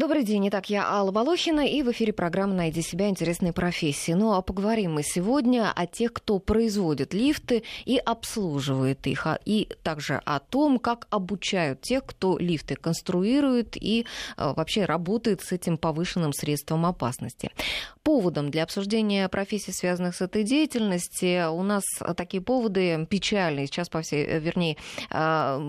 Добрый день. Итак, я Алла Волохина, и в эфире программа «Найди себя. Интересные профессии». Ну, а поговорим мы сегодня о тех, кто производит лифты и обслуживает их, а, и также о том, как обучают тех, кто лифты конструирует и а, вообще работает с этим повышенным средством опасности. Поводом для обсуждения профессий, связанных с этой деятельностью, у нас такие поводы печальные. Сейчас, по всей, вернее, а,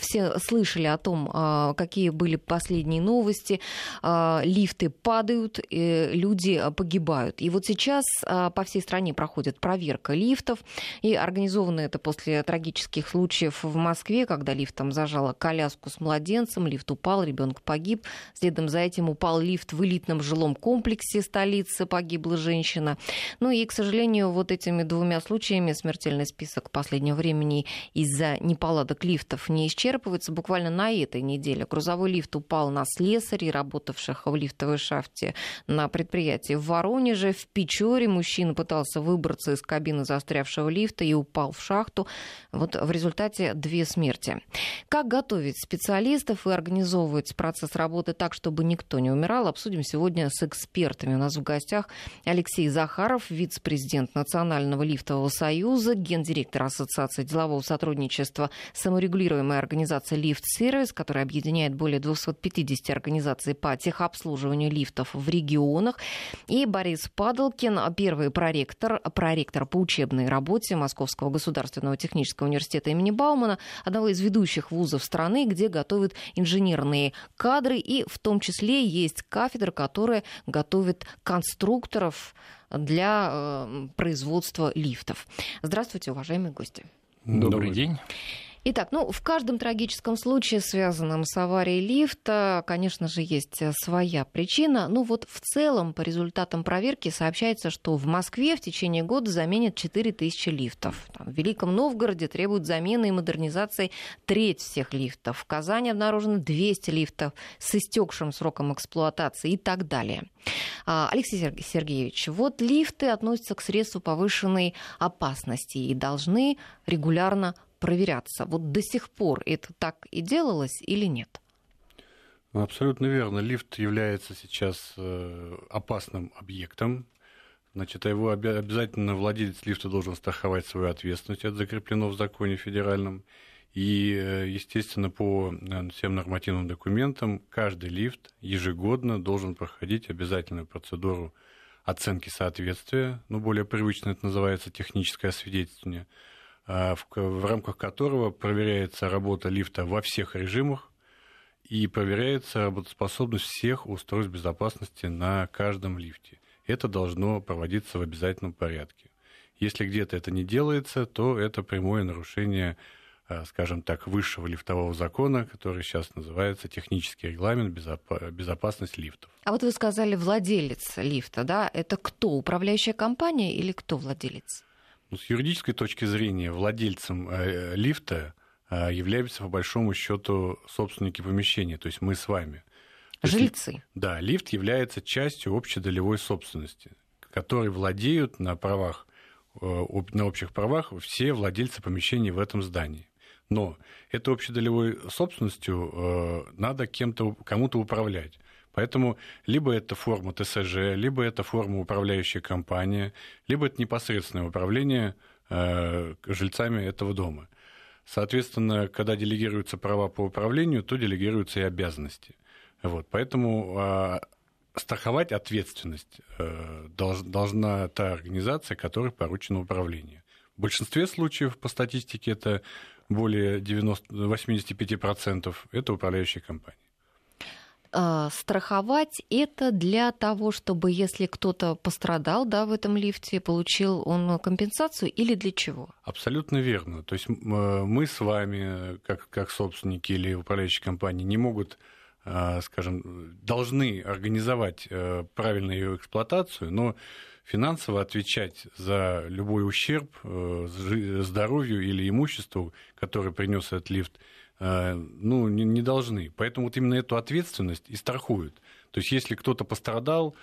все слышали о том, какие были последние новости – лифты падают, люди погибают. И вот сейчас а, по всей стране проходит проверка лифтов, и организовано это после трагических случаев в Москве, когда лифтом зажало коляску с младенцем, лифт упал, ребенок погиб. Следом за этим упал лифт в элитном жилом комплексе столицы, погибла женщина. Ну и, к сожалению, вот этими двумя случаями смертельный список последнего времени из-за неполадок лифтов не исчерпывается. Буквально на этой неделе грузовой лифт упал на слесарей, работавших в лифтовой шахте на предприятии в Воронеже. В Печоре мужчина пытался выбраться из кабины застрявшего лифта и упал в шахту. Вот в результате две смерти. Как готовить специалистов и организовывать процесс работы так, чтобы никто не умирал, обсудим сегодня с экспертами. У нас в гостях Алексей Захаров, вице-президент Национального лифтового союза, гендиректор Ассоциации делового сотрудничества саморегулируемой организации «Лифт-сервис», которая объединяет более 250 организаций по техобслуживанию лифтов в регионах. И Борис Падалкин, первый проректор, проректор по учебной работе Московского государственного технического университета имени Баумана, одного из ведущих вузов страны, где готовят инженерные кадры, и в том числе есть кафедра, которая готовит конструкторов для э, производства лифтов. Здравствуйте, уважаемые гости. Добрый день. Итак, ну, в каждом трагическом случае, связанном с аварией лифта, конечно же, есть э, своя причина. Ну вот в целом, по результатам проверки сообщается, что в Москве в течение года заменят 4000 лифтов. Там, в Великом Новгороде требуют замены и модернизации треть всех лифтов. В Казани обнаружено 200 лифтов с истекшим сроком эксплуатации и так далее. А, Алексей Сергеевич, вот лифты относятся к средству повышенной опасности и должны регулярно проверяться. Вот до сих пор это так и делалось или нет? Абсолютно верно. Лифт является сейчас э, опасным объектом. Значит, его обязательно владелец лифта должен страховать свою ответственность. Это закреплено в законе федеральном. И, э, естественно, по э, всем нормативным документам каждый лифт ежегодно должен проходить обязательную процедуру оценки соответствия, ну, более привычно это называется техническое освидетельствование, а, в рамках которого проверяется работа лифта во всех режимах и проверяется работоспособность всех устройств безопасности на каждом лифте. Это должно проводиться в обязательном порядке. Если где-то это не делается, то это прямое нарушение, а, скажем так, высшего лифтового закона, который сейчас называется технический регламент безопасность лифтов. А вот вы сказали владелец лифта, да? Это кто? Управляющая компания или кто владелец? Ну, с юридической точки зрения владельцем э, лифта э, являются по большому счету собственники помещения, то есть мы с вами. Жильцы. Есть, да, лифт является частью общедолевой собственности, которой владеют на правах, э, на общих правах все владельцы помещений в этом здании. Но этой общедолевой собственностью надо кем-то, кому-то управлять. Поэтому либо это форма ТСЖ, либо это форма управляющая компания, либо это непосредственное управление э, жильцами этого дома. Соответственно, когда делегируются права по управлению, то делегируются и обязанности. Вот, поэтому э, страховать ответственность э, долж, должна та организация, которой поручено управление. В большинстве случаев по статистике это более 90, 85% это управляющая компания. А, страховать это для того, чтобы если кто-то пострадал да, в этом лифте, получил он компенсацию или для чего? Абсолютно верно. То есть э, мы с вами, как, как собственники или управляющие компании, не могут э, скажем, должны организовать э, правильную ее эксплуатацию, но финансово отвечать за любой ущерб здоровью или имуществу, который принес этот лифт, Э, ну, не, не должны. Поэтому вот именно эту ответственность и страхуют. То есть если кто-то пострадал,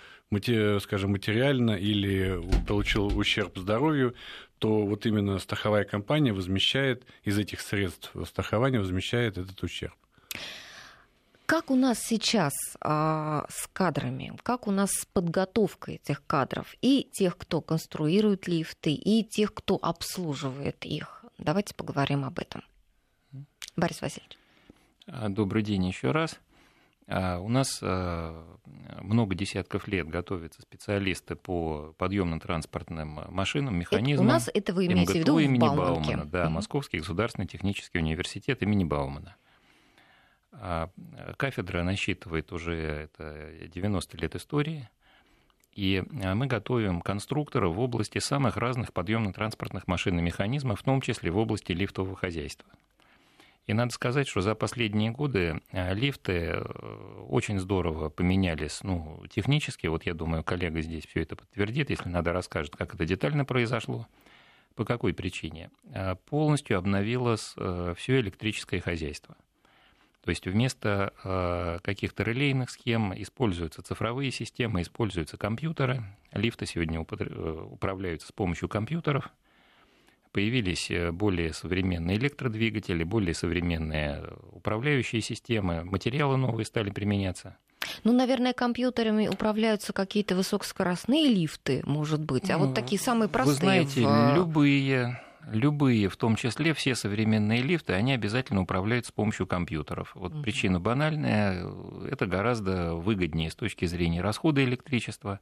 скажем, материально или получил ущерб здоровью, то вот именно страховая компания возмещает из этих средств страхования возмещает этот ущерб. Как у нас сейчас а, с кадрами, как у нас с подготовкой этих кадров и тех, кто конструирует лифты, и тех, кто обслуживает их? Давайте поговорим об этом. Борис Васильевич. А, добрый день еще раз. А, у нас много десятков лет готовятся специалисты по подъемно-транспортным машинам, механизмам. Это у нас это вы имеете МГТУ в виду имени в Баумана, да, Московский государственный технический университет имени Баумана. А кафедра насчитывает уже это 90 лет истории, и а, мы готовим конструкторов в области самых разных подъемно-транспортных машин и механизмов, в том числе в области лифтового хозяйства. И надо сказать, что за последние годы а, лифты э, очень здорово поменялись, ну, технически, вот я думаю, коллега здесь все это подтвердит, если надо, расскажет, как это детально произошло. По какой причине? Полностью обновилось э, все электрическое хозяйство – то есть вместо э, каких-то релейных схем используются цифровые системы, используются компьютеры. Лифты сегодня э, управляются с помощью компьютеров. Появились э, более современные электродвигатели, более современные управляющие системы, материалы новые стали применяться. Ну, наверное, компьютерами управляются какие-то высокоскоростные лифты, может быть, а ну, вот такие самые простые. Вы знаете, в... любые любые, в том числе все современные лифты, они обязательно управляют с помощью компьютеров. Вот угу. причина банальная, это гораздо выгоднее с точки зрения расхода электричества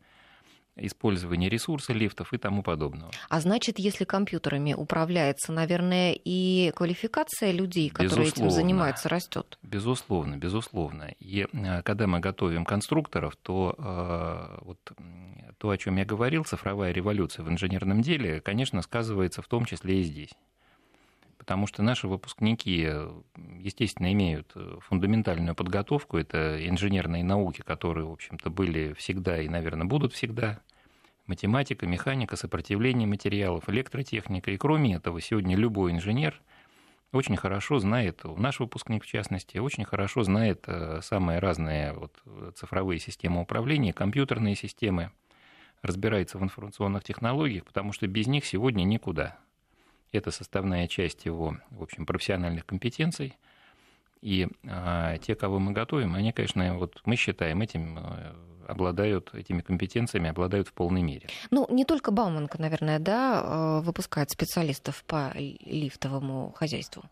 использования ресурса лифтов и тому подобного. А значит, если компьютерами управляется, наверное, и квалификация людей, которые безусловно, этим занимаются, растет. Безусловно, безусловно. И э, когда мы готовим конструкторов, то э, вот то, о чем я говорил, цифровая революция в инженерном деле, конечно, сказывается в том числе и здесь. Потому что наши выпускники, естественно, имеют фундаментальную подготовку. Это инженерные науки, которые, в общем-то, были всегда и, наверное, будут всегда. Математика, механика, сопротивление материалов, электротехника. И кроме этого, сегодня любой инженер очень хорошо знает, наш выпускник в частности, очень хорошо знает э, самые разные вот цифровые системы управления, компьютерные системы, разбирается в информационных технологиях, потому что без них сегодня никуда. Это составная часть его, в общем, профессиональных компетенций. И а, те, кого мы готовим, они, конечно, вот мы считаем, этим э, обладают этими компетенциями, обладают в полной мере. Ну, не только Бауманка, наверное, да, э, выпускает специалистов по лифтовому хозяйству.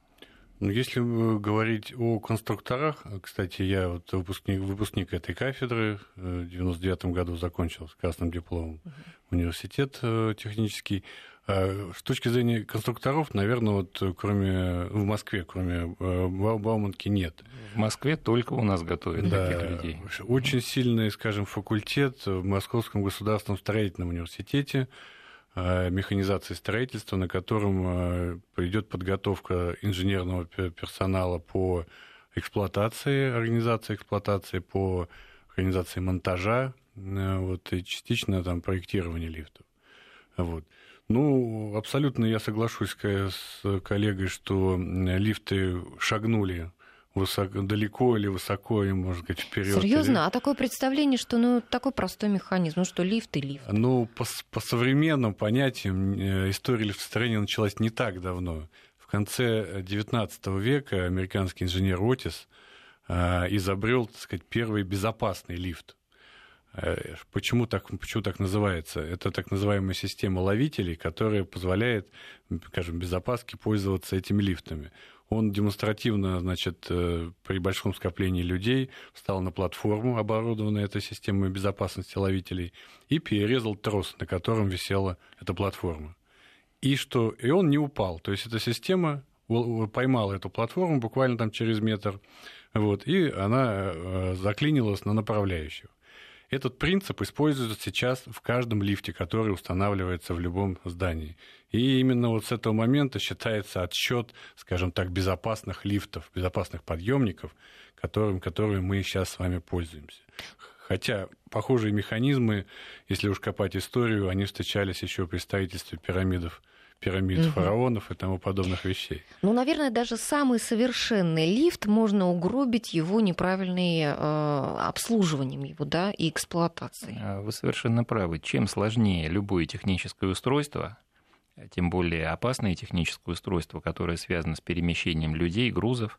Ну, если говорить о конструкторах, кстати, я вот выпускник, выпускник этой кафедры, э, в 99 году закончил с красным дипломом uh-huh. университет э, технический. А с точки зрения конструкторов, наверное, вот кроме в Москве, кроме э, Бауманки нет. В Москве только у нас готовят да, таких людей. Очень сильный, скажем, факультет в Московском государственном строительном университете Э, механизации строительства, на котором э, идет подготовка инженерного персонала по эксплуатации, организации эксплуатации, по организации монтажа, э, вот, и частично там проектирования лифтов. Вот. Ну, абсолютно я соглашусь с коллегой, что лифты шагнули высоко, далеко или высоко, и, можно сказать, вперед. Серьезно? Или... А такое представление, что ну, такой простой механизм, ну что лифт и лифт? Ну, по, по современным понятиям э, история лифтостроения началась не так давно. В конце XIX века американский инженер Отис э, изобрел, так сказать, первый безопасный лифт. Э, почему так, почему так называется? Это так называемая система ловителей, которая позволяет, скажем, без опаски пользоваться этими лифтами он демонстративно, значит, э, при большом скоплении людей встал на платформу, оборудованную этой системой безопасности ловителей, и перерезал трос, на котором висела эта платформа. И, что, и он не упал. То есть эта система поймала эту платформу буквально там через метр, вот, и она э, заклинилась на направляющую. Этот принцип используется сейчас в каждом лифте, который устанавливается в любом здании. И именно вот с этого момента считается отсчет, скажем так, безопасных лифтов, безопасных подъемников, которым, которыми мы сейчас с вами пользуемся. Хотя похожие механизмы, если уж копать историю, они встречались еще при строительстве пирамидов пирамид угу. фараонов и тому подобных вещей. Ну, наверное, даже самый совершенный лифт можно угробить его неправильным э, обслуживанием его, да, и эксплуатацией. А, вы совершенно правы. Чем сложнее любое техническое устройство, тем более опасное техническое устройство, которое связано с перемещением людей, грузов,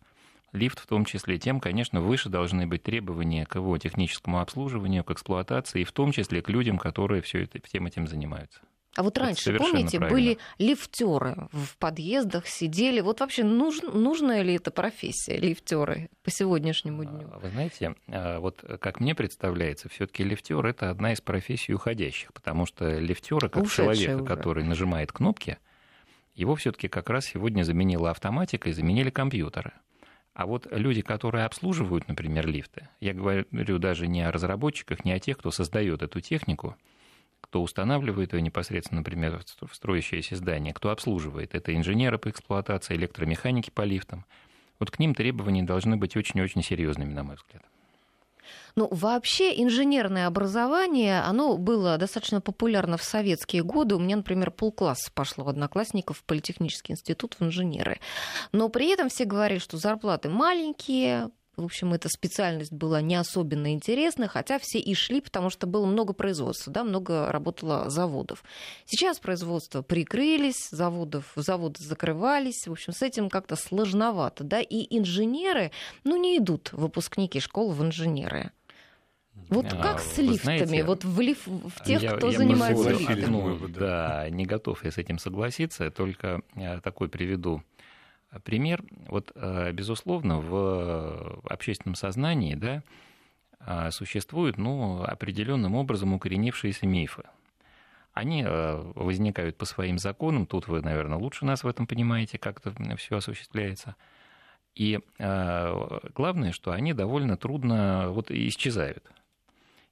лифт в том числе, тем, конечно, выше должны быть требования к его техническому обслуживанию, к эксплуатации, и в том числе к людям, которые все это, всем этим занимаются. А вот раньше, помните, правильно. были лифтеры в подъездах, сидели. Вот вообще нуж, нужная ли эта профессия, лифтеры, по сегодняшнему а, дню? Вы знаете, а, вот как мне представляется, все-таки лифтер это одна из профессий уходящих, потому что лифтера, как человека, уже. который нажимает кнопки, его все-таки как раз сегодня заменила автоматика и заменили компьютеры. А вот люди, которые обслуживают, например, лифты, я говорю даже не о разработчиках, не о тех, кто создает эту технику, кто устанавливает ее непосредственно, например, в строящееся здание, кто обслуживает. Это инженеры по эксплуатации, электромеханики по лифтам. Вот к ним требования должны быть очень-очень серьезными, на мой взгляд. Ну, вообще инженерное образование, оно было достаточно популярно в советские годы. У меня, например, полкласса пошло одноклассников в Политехнический институт в инженеры. Но при этом все говорили, что зарплаты маленькие, в общем, эта специальность была не особенно интересна, хотя все и шли, потому что было много производства, да, много работало заводов. Сейчас производства прикрылись, заводов, заводы закрывались, в общем, с этим как-то сложновато, да, и инженеры, ну, не идут выпускники школ в инженеры. Вот а, как с лифтами? Знаете, вот в, лиф... в тех, я, кто я занимается лифтами. Ну, да, не готов я с этим согласиться, только такой приведу пример. Вот, э, безусловно, в общественном сознании да, а, существуют ну, определенным образом укоренившиеся мифы. Они э, возникают по своим законам, тут вы, наверное, лучше нас в этом понимаете, как это все осуществляется. И э, главное, что они довольно трудно вот, исчезают.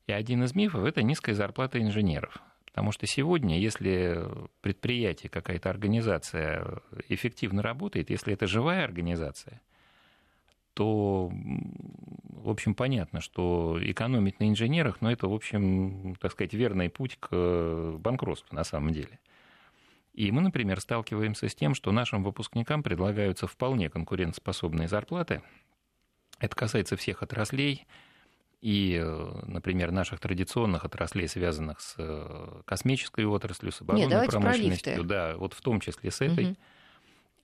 И один из мифов – это низкая зарплата инженеров. Потому что сегодня, если предприятие, какая-то организация эффективно работает, если это живая организация, то, в общем, понятно, что экономить на инженерах, но ну, это, в общем, так сказать, верный путь к банкротству на самом деле. И мы, например, сталкиваемся с тем, что нашим выпускникам предлагаются вполне конкурентоспособные зарплаты. Это касается всех отраслей, и, э, например, наших традиционных отраслей, связанных с э, космической отраслью, с оборонной Нет, промышленностью, да, вот в том числе с этой. Угу.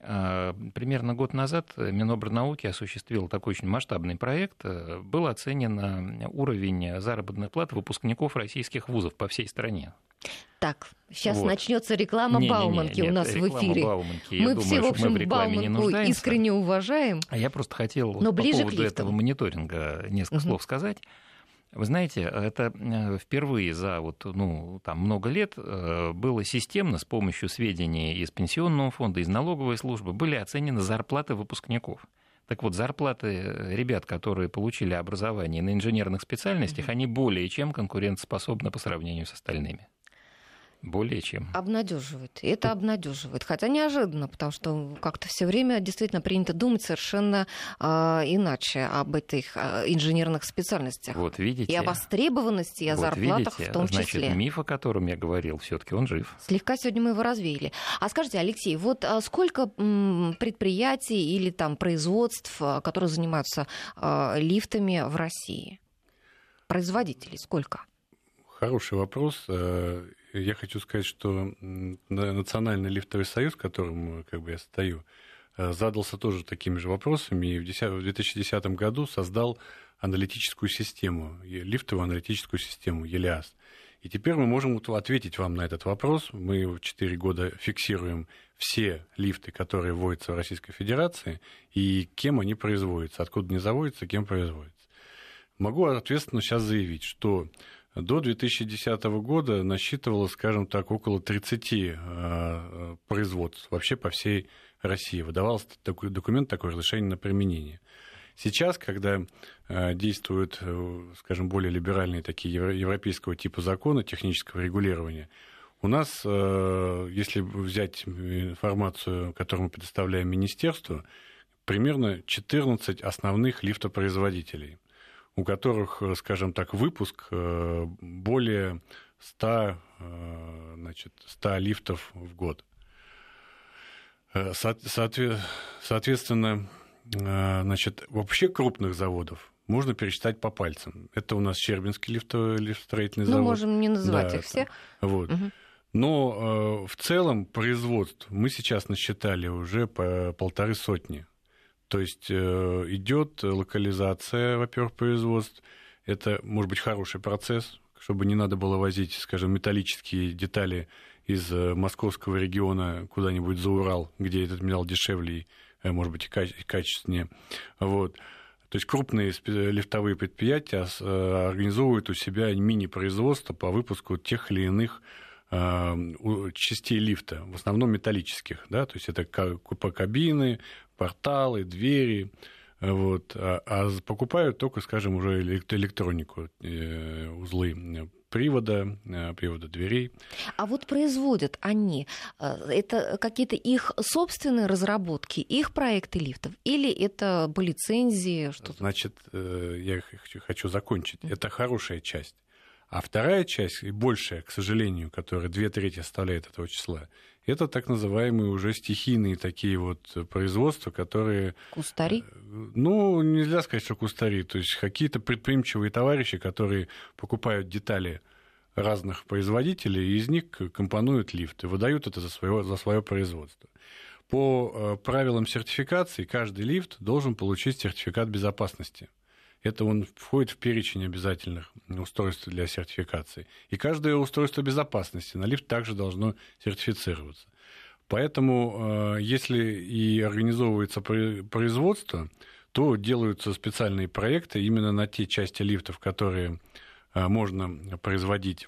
Примерно год назад Минобрнауки осуществил такой очень масштабный проект. Э, был оценен уровень заработных плат выпускников российских вузов по всей стране. Так, сейчас вот. начнется реклама не, Бауманки не, не, нет, у нас в эфире. Бауманки, мы думаю, все, в общем, в Бауманку искренне уважаем. А я просто хотел но по поводу этого мониторинга несколько угу. слов сказать. Вы знаете, это э, впервые за вот, ну, там, много лет э, было системно с помощью сведений из пенсионного фонда, из налоговой службы были оценены зарплаты выпускников. Так вот, зарплаты ребят, которые получили образование на инженерных специальностях, mm-hmm. они более чем конкурентоспособны по сравнению с остальными. Более чем. Обнадеживает. Это обнадеживает. Хотя неожиданно, потому что как-то все время действительно принято думать совершенно э, иначе об этих э, инженерных специальностях. Вот видите. И о востребованности, и о вот зарплатах видите, в том значит, числе. миф, о котором я говорил, все-таки он жив. Слегка сегодня мы его развеяли. А скажите, Алексей, вот а сколько предприятий или там производств, которые занимаются э, лифтами в России? Производителей сколько? Хороший вопрос. Я хочу сказать, что Национальный лифтовый союз, в котором как бы, я стою, э, задался тоже такими же вопросами и в 2010 году создал аналитическую систему, лифтовую аналитическую систему ЕЛИАС. И теперь мы можем ответить вам на этот вопрос. Мы 4 года фиксируем все лифты, которые вводятся в Российской Федерации, и кем они производятся, откуда они заводятся, кем производятся. Могу ответственно сейчас заявить, что до 2010 года насчитывалось, скажем так, около 30 э, производств вообще по всей России. Выдавался такой документ, такое разрешение на применение. Сейчас, когда э, действуют, э, скажем, более либеральные такие европейского типа законы технического регулирования, у нас, если взять информацию, которую мы предоставляем министерству, примерно 14 основных лифтопроизводителей – у которых, э, скажем так, выпуск э, более 100, э, значит, 100 лифтов в год. Соответственно, значит, вообще крупных заводов можно пересчитать по пальцам. Это у нас Щербинский лифтовый, лифтостроительный ну, завод. Ну, можем не называть да, их все. Вот. Угу. Но в целом производств мы сейчас насчитали уже по полторы сотни То есть идет локализация, во-первых, производств. Это, может быть, хороший процесс, чтобы не надо было возить, скажем, металлические детали из московского региона куда-нибудь за Урал, где этот металл дешевле и, может быть, и качественнее. Вот. То есть крупные лифтовые предприятия э, организовывают у себя мини-производство по выпуску тех или иных э, частей лифта, в основном металлических, да, то есть это кабины, порталы, двери, вот, а, а покупают только, скажем, уже электронику, э, узлы привода, э, привода дверей. А вот производят они, э, это какие-то их собственные разработки, их проекты лифтов, или это по лицензии? Что Значит, э, я хочу закончить. Это хорошая часть. А вторая часть, и большая, к сожалению, которая две трети составляет этого числа, это так называемые уже стихийные такие вот производства, которые... Кустари? Ну, нельзя сказать, что кустари. То есть какие-то предприимчивые товарищи, которые покупают детали разных производителей, и из них компонуют лифты, выдают это за свое, за свое производство. По э, правилам сертификации каждый лифт должен получить сертификат безопасности – это он входит в перечень обязательных устройств для сертификации. И каждое устройство безопасности на лифт также должно сертифицироваться. Поэтому, э, если и организовывается производство, то делаются специальные проекты именно на те части лифтов, которые э, можно производить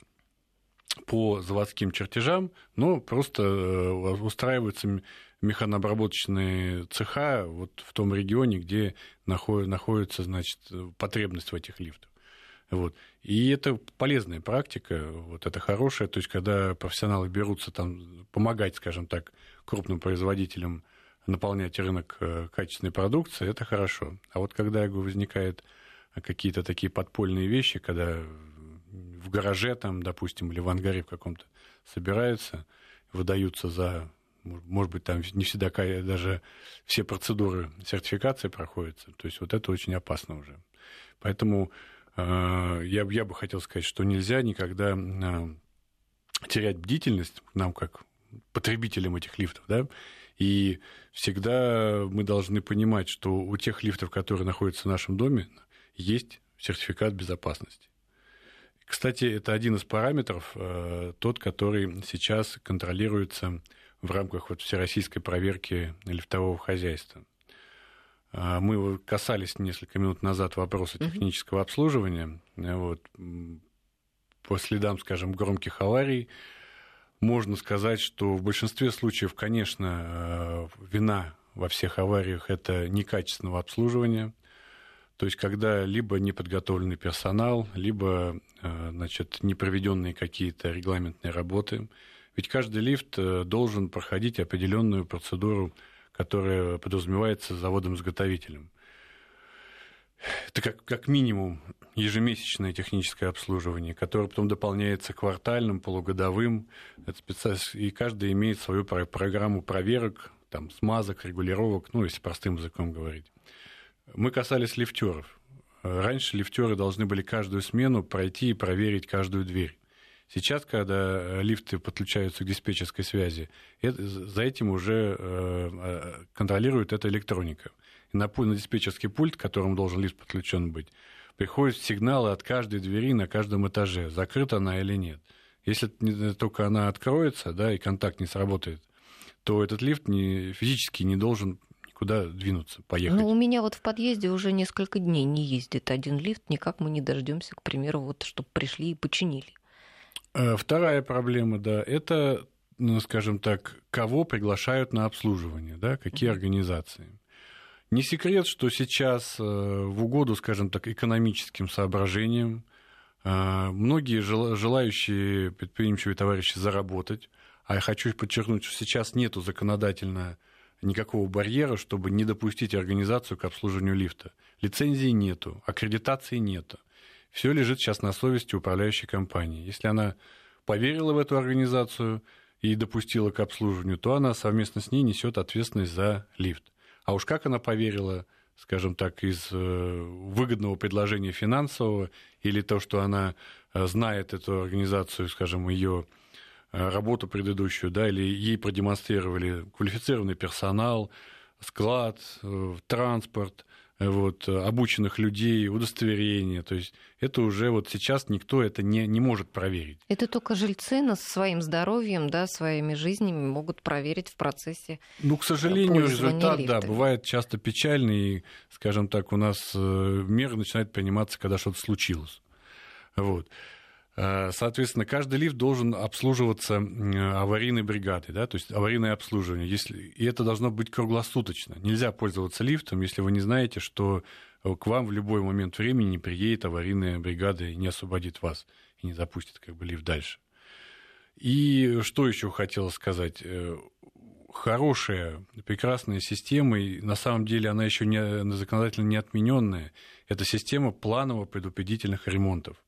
по заводским чертежам, но просто э, устраиваются механообработочные цеха вот в том регионе, где находится значит, потребность в этих лифтах. Вот. И это полезная практика, вот это хорошая, то есть когда профессионалы берутся там помогать, скажем так, крупным производителям наполнять рынок э, качественной продукции, это хорошо. А вот когда возникают какие-то такие подпольные вещи, когда в гараже там, допустим, или в ангаре в каком-то собираются, выдаются за может быть, там не всегда даже все процедуры сертификации проходятся. То есть вот это очень опасно уже. Поэтому э, я, я бы хотел сказать, что нельзя никогда э, терять бдительность нам, как потребителям этих лифтов, да, и всегда мы должны понимать, что у тех лифтов, которые находятся в нашем доме, есть сертификат безопасности. Кстати, это один из параметров, э, тот, который сейчас контролируется в рамках вот всероссийской проверки лифтового хозяйства. А, мы касались несколько минут назад вопроса технического обслуживания. Вот. По следам, скажем, громких аварий, можно сказать, что в большинстве случаев, конечно, э, вина во всех авариях это некачественного обслуживания. То есть, когда либо неподготовленный персонал, либо э, значит, непроведенные какие-то регламентные работы, ведь каждый лифт э, должен проходить определенную процедуру, которая подразумевается заводом-изготовителем. Это как, как минимум ежемесячное техническое обслуживание, которое потом дополняется квартальным, полугодовым. Это специ... И каждый имеет свою программу проверок, там, смазок, регулировок, ну, если простым языком говорить. Мы касались лифтеров. Раньше лифтеры должны были каждую смену пройти и проверить каждую дверь. Сейчас, когда э, лифты подключаются к диспетчерской связи, это, за этим уже э, э контролирует эта электроника. И на, на диспетчерский пульт, к которому должен лифт подключен быть, приходят сигналы от каждой двери на каждом этаже, закрыта она или нет. Если только она откроется, да, и контакт не сработает, то этот лифт не, физически не должен никуда двинуться, поехать. Ну, у меня вот в подъезде уже несколько дней не ездит один лифт, никак мы не дождемся, к примеру, вот, чтобы пришли и починили. Э, вторая проблема, да, это, ну, скажем так, кого приглашают на обслуживание, да, какие организации. Не секрет, что сейчас э, в угоду, скажем так, экономическим соображениям э, многие желающие предприимчивые товарищи заработать, а я хочу подчеркнуть, что сейчас нету законодательно никакого барьера, чтобы не допустить организацию к обслуживанию лифта. Лицензии нету, аккредитации нету все лежит сейчас на совести управляющей компании. Если она поверила в эту организацию и допустила к обслуживанию, то она совместно с ней несет ответственность за лифт. А уж как она поверила, скажем так, из э, выгодного предложения финансового или то, что она э, знает эту организацию, скажем, ее э, работу предыдущую, да, или ей продемонстрировали квалифицированный персонал, склад, транспорт, вот, обученных людей, удостоверения. То есть это уже вот сейчас никто это не, не может проверить. Это только жильцы на своим здоровьем, да, своими жизнями могут проверить в процессе Ну, к сожалению, результат, лифтами. да, бывает часто печальный. И, скажем так, у нас меры начинают приниматься, когда что-то случилось. Вот. Э, соответственно, каждый лифт должен обслуживаться аварийной бригадой, да, то есть аварийное обслуживание. Если, и это должно быть круглосуточно. Нельзя пользоваться лифтом, если вы не знаете, что к вам в любой момент времени приедет аварийная бригада и не освободит вас, и не запустит как бы лифт дальше. И что еще хотел сказать? Э, хорошая, прекрасная система, и на самом деле она еще не, законодательно не отмененная, это система планово-предупредительных ремонтов.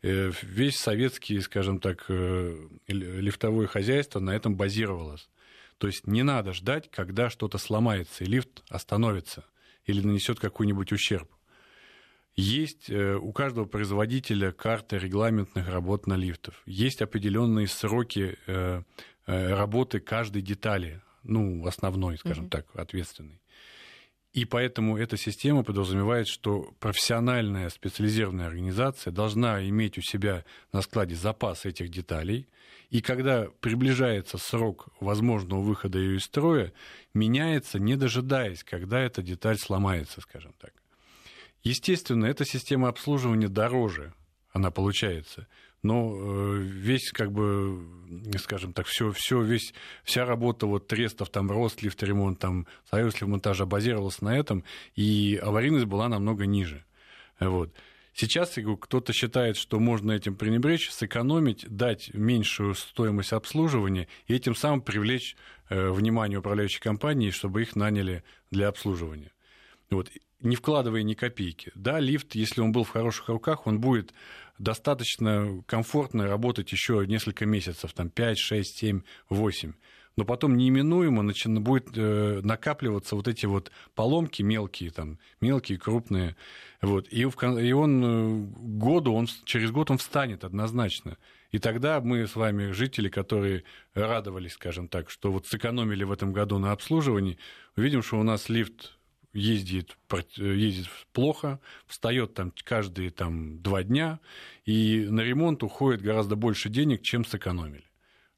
Э, весь советский, скажем так, э, лифтовое хозяйство на этом базировалось. То есть не надо ждать, когда что-то сломается, и лифт остановится или нанесет какой-нибудь ущерб. Есть э, у каждого производителя карты регламентных работ на лифтов. Есть определенные сроки работы каждой детали, ну, основной, скажем mm-hmm. так, ответственной. И поэтому эта система подразумевает, что профессиональная специализированная организация должна иметь у себя на складе запас этих деталей, и когда приближается срок возможного выхода ее из строя, меняется, не дожидаясь, когда эта деталь сломается, скажем так. Естественно, эта система обслуживания дороже, она получается, но э, весь, как бы, скажем так, все, все, весь, вся работа вот трестов, там, Ростлифт, ремонт, там, Союз монтажа базировалась на этом, и аварийность была намного ниже. Вот. Сейчас кто-то считает, что можно этим пренебречь, сэкономить, дать меньшую стоимость обслуживания и этим самым привлечь э, внимание управляющей компании, чтобы их наняли для обслуживания. Вот. Не вкладывая ни копейки. Да, лифт, если он был в хороших руках, он будет достаточно комфортно работать еще несколько месяцев, там 5, 6, 7, 8. Но потом неименуемо начинает, будет э, накапливаться вот эти вот поломки мелкие, там, мелкие, крупные. Вот. И, в, и он э, году, он, через год он встанет однозначно. И тогда мы с вами, жители, которые радовались, скажем так, что вот сэкономили в этом году на обслуживании, увидим, что у нас лифт ездит, ездит плохо, встает там каждые там, два дня, и на ремонт уходит гораздо больше денег, чем сэкономили.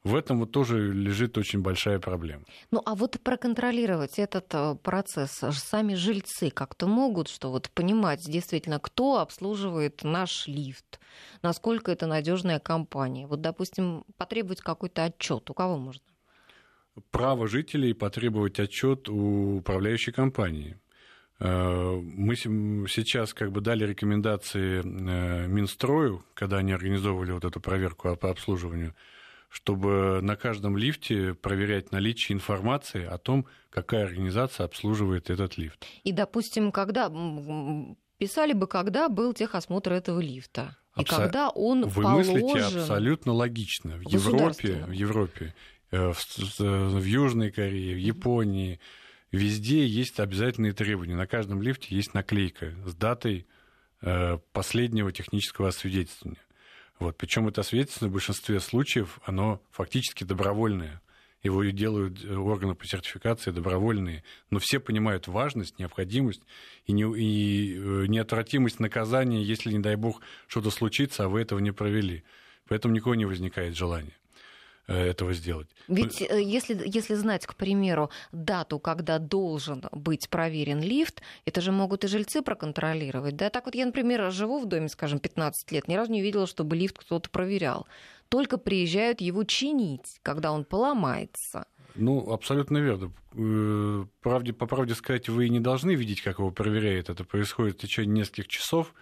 В этом вот тоже лежит очень большая проблема. Ну а вот проконтролировать этот э, процесс сами жильцы как-то могут, что вот понимать действительно, кто обслуживает наш лифт, насколько это надежная компания. Вот, допустим, потребовать какой-то отчет. У кого можно? право жителей потребовать отчет у управляющей компании. Э, мы сейчас как бы дали рекомендации э, Минстрою, когда они организовывали вот эту проверку по обслуживанию, чтобы на каждом лифте проверять наличие информации о том, какая организация обслуживает этот лифт. И, допустим, когда писали бы, когда был техосмотр этого лифта. И Абсо... когда он Вы положен... мыслите абсолютно логично. В Европе, в Европе Э, в Южной Корее, в Японии, везде есть обязательные требования. На каждом лифте есть наклейка с датой э, последнего технического освидетельствования. Вот. Причем это освидетельствование в большинстве случаев, оно фактически добровольное. Его делают э, органы по сертификации добровольные. Но все понимают важность, необходимость и, не, и неотвратимость наказания, если, не дай бог, что-то случится, а вы этого не провели. Поэтому никого не возникает желания. Э, этого сделать. Ведь э, если, если знать, к примеру, дату, когда должен быть проверен лифт, это же могут и жильцы проконтролировать. Да, так вот я, например, живу в доме, скажем, 15 лет, ни разу не видела, чтобы лифт кто-то проверял. Только приезжают его чинить, когда он поломается. Ну, абсолютно верно. Э, правде, по правде сказать, вы не должны видеть, как его проверяют. Это происходит в течение нескольких часов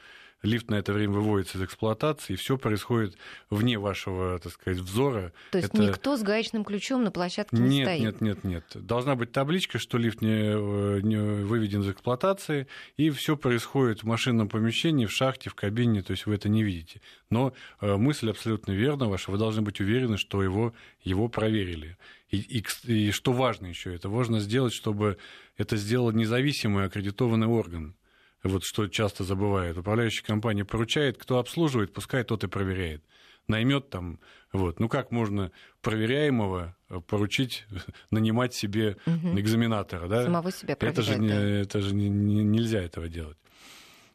лифт на это время выводится из эксплуатации, и все происходит вне вашего, так сказать, взора. То есть это... никто с гаечным ключом на площадке не нет, стоит? Нет, нет, нет. Должна быть табличка, что лифт не, э, не выведен из эксплуатации, и все происходит в машинном помещении, в шахте, в кабине, то есть вы это не видите. Но э, мысль абсолютно верна ваша, вы должны быть уверены, что его, его проверили. И, и, и что важно еще, это важно сделать, чтобы это сделал независимый аккредитованный орган вот что часто забывают. Управляющая компания поручает, кто обслуживает, пускай тот и проверяет. наймет там, вот. Ну как можно проверяемого поручить нанимать себе угу. экзаменатора, да? Самого себя Это же, не, это же не, не, нельзя этого делать.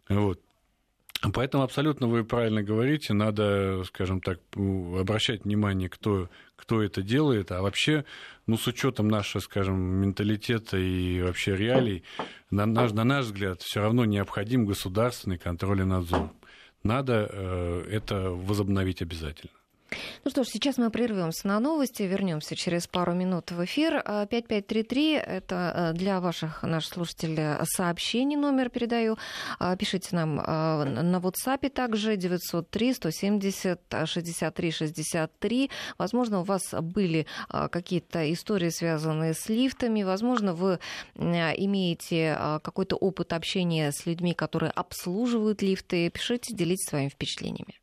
Вот. Поэтому абсолютно вы правильно говорите, надо, скажем так, обращать внимание, кто, кто это делает, а вообще, ну, с учетом нашего, скажем, менталитета и вообще реалий, на наш, на наш взгляд, все равно необходим государственный контроль и надзор. Надо э, это возобновить обязательно. Ну что ж, сейчас мы прервемся на новости, вернемся через пару минут в эфир. 5533 а, это э, для ваших наших слушателей сообщений номер передаю. А, пишите нам а, на WhatsApp также 903 170 63 63. Возможно, у вас были какие-то истории, связанные с лифтами. Возможно, вы имеете какой-то опыт общения с людьми, которые обслуживают лифты. Пишите, делитесь своими впечатлениями.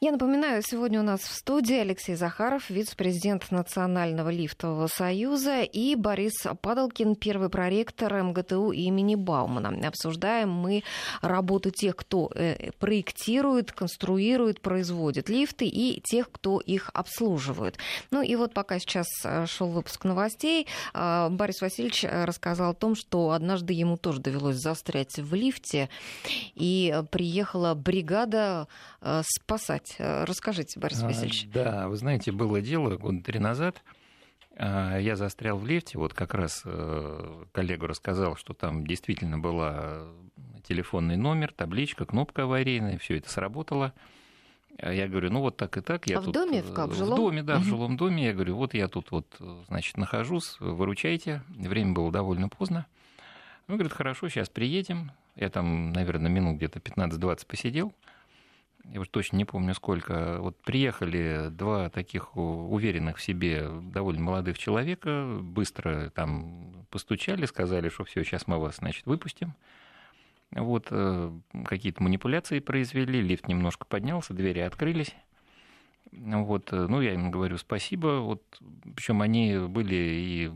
Я напоминаю, сегодня у нас в студии Алексей Захаров, вице-президент Национального лифтового союза, и Борис Падалкин, первый проректор МГТУ имени Баумана. Обсуждаем мы работу тех, кто э, проектирует, конструирует, производит лифты, и тех, кто их обслуживает. Ну и вот пока сейчас э, шел выпуск новостей, э, Борис Васильевич рассказал о том, что однажды ему тоже довелось застрять в лифте, и приехала бригада спасать делать? Э, расскажите, Борис а, Васильевич. А, да, вы знаете, было дело года три назад. А, я застрял в лифте, вот как раз э, коллега рассказал, что там действительно была телефонный номер, табличка, кнопка аварийная, все это сработало. Я говорю, ну вот так и так. Я а тут, в доме, в как, в жилом? В доме, да, в жилом доме. Я говорю, вот я тут вот, значит, нахожусь, выручайте. Время было довольно поздно. Он говорит, хорошо, сейчас приедем. Я там, наверное, минут где-то 15-20 посидел я уже точно не помню сколько, вот приехали два таких уверенных в себе довольно молодых человека, быстро там постучали, сказали, что все, сейчас мы вас, значит, выпустим. Вот э, какие-то манипуляции произвели, лифт немножко поднялся, двери открылись. Вот, э, ну, я им говорю спасибо. Вот, причем они были и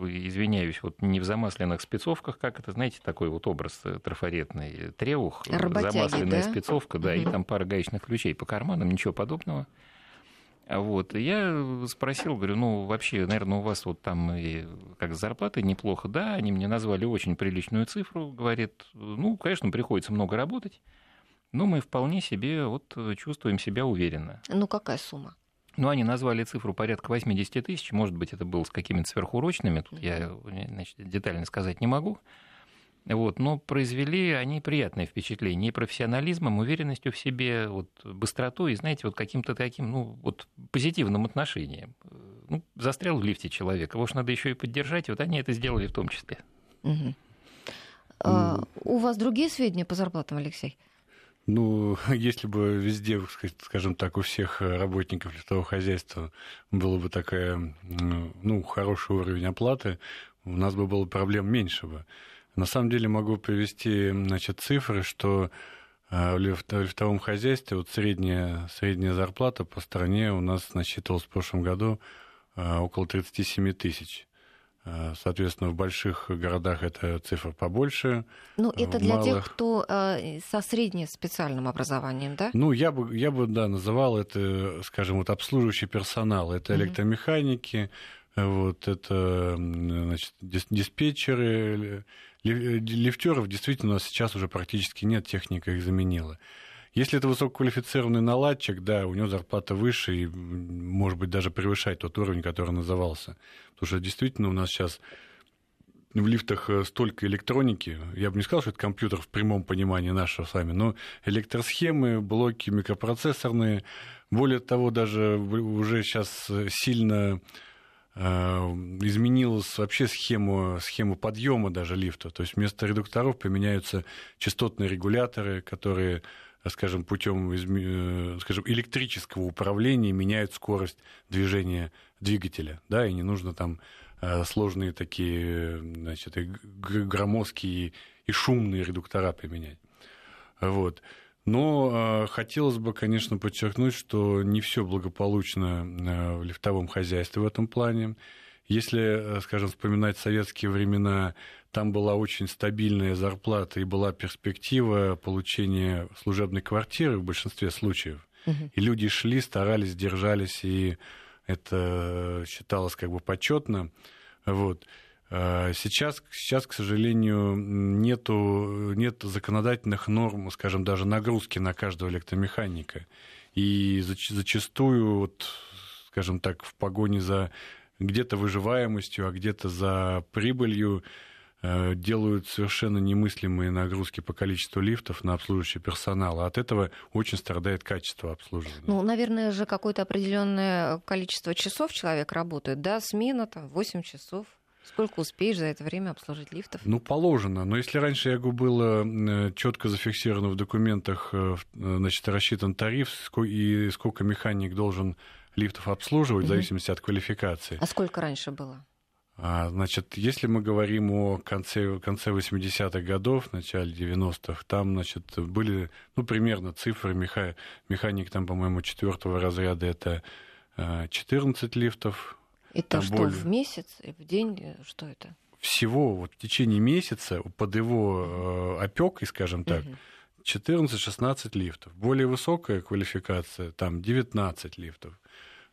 извиняюсь, вот не в замасленных спецовках, как это, знаете, такой вот образ э, трафаретный, треух, Работяги, замасленная да? спецовка, да, угу. и там пара гаечных ключей по карманам, ничего подобного. Вот. Я спросил, говорю, ну, вообще, наверное, у вас вот там и как с зарплатой неплохо. Да, они мне назвали очень приличную цифру. Говорит, ну, конечно, приходится много работать, но мы вполне себе вот чувствуем себя уверенно. Ну, какая сумма? Ну, они назвали цифру порядка 80 тысяч, может быть, это было с какими-то сверхурочными, тут я значит, детально сказать не могу. Вот, но произвели они приятное впечатление и профессионализмом, уверенностью в себе, вот, быстротой и, знаете, вот каким-то таким, ну, вот позитивным отношением. Ну, застрял в лифте человек, его же надо еще и поддержать, и вот они это сделали в том числе. Угу. А, у вас другие сведения по зарплатам, Алексей? Ну, если бы везде, скажем так, у всех работников лифтового хозяйства было бы такая, ну, хороший уровень оплаты, у нас бы было проблем меньше бы. На самом деле могу привести, значит, цифры, что э, в лифтовом хозяйстве вот средняя, средняя зарплата по стране у нас насчитывалась в прошлом году э, около 37 тысяч. Э, соответственно, в больших городах эта цифра побольше. Ну, это для малых... тех, кто э, со средним специальным образованием, да? Ну, я бы, я бы, да, называл это, скажем, вот обслуживающий персонал. Это mm-hmm. электромеханики, вот, это значит, диспетчеры, лифтеров действительно у нас сейчас уже практически нет, техника их заменила. Если это высококвалифицированный наладчик, да, у него зарплата выше и, может быть, даже превышает тот уровень, который назывался. Потому что действительно у нас сейчас в лифтах э, столько электроники, я бы не сказал, что это компьютер в прямом понимании нашего с вами, но электросхемы, блоки микропроцессорные, более того, даже уже сейчас сильно э, изменилась вообще схема, схема подъема даже лифта. То есть вместо редукторов применяются частотные регуляторы, которые скажем, путем э, скажем, электрического управления меняют скорость движения двигателя, да, и не нужно там э, сложные такие, значит, громоздкие и шумные редуктора применять. Вот. Но э, хотелось бы, конечно, подчеркнуть, что не все благополучно в лифтовом хозяйстве в этом плане. Если, скажем, вспоминать советские времена, там была очень стабильная зарплата и была перспектива получения служебной квартиры в большинстве случаев. Угу. И люди шли, старались, держались, и это считалось как бы почетно. Вот. А сейчас, сейчас, к сожалению, нету, нет законодательных норм, скажем, даже нагрузки на каждого электромеханика. И зачастую, вот, скажем так, в погоне за где-то выживаемостью, а где-то за прибылью э, делают совершенно немыслимые нагрузки по количеству лифтов на обслуживающий персонал. А от этого очень страдает качество обслуживания. Ну, наверное же, какое-то определенное количество часов человек работает, да, смена там 8 часов. Сколько успеешь за это время обслужить лифтов? Ну, положено. Но если раньше, я говорю, было э, четко зафиксировано в документах, э, значит, рассчитан тариф и сколько механик должен лифтов обслуживать, в зависимости от квалификации. А сколько раньше было? А, значит, если мы говорим о конце, конце 80-х годов, начале 90-х, там, значит, были, ну, примерно цифры, меха, механик там, по-моему, четвертого разряда это 14 э, лифтов. Это что, более... в месяц, в день, что это? Всего вот в течение месяца под его э, опекой, скажем так, угу. 14-16 лифтов. Более высокая квалификация, там 19 лифтов.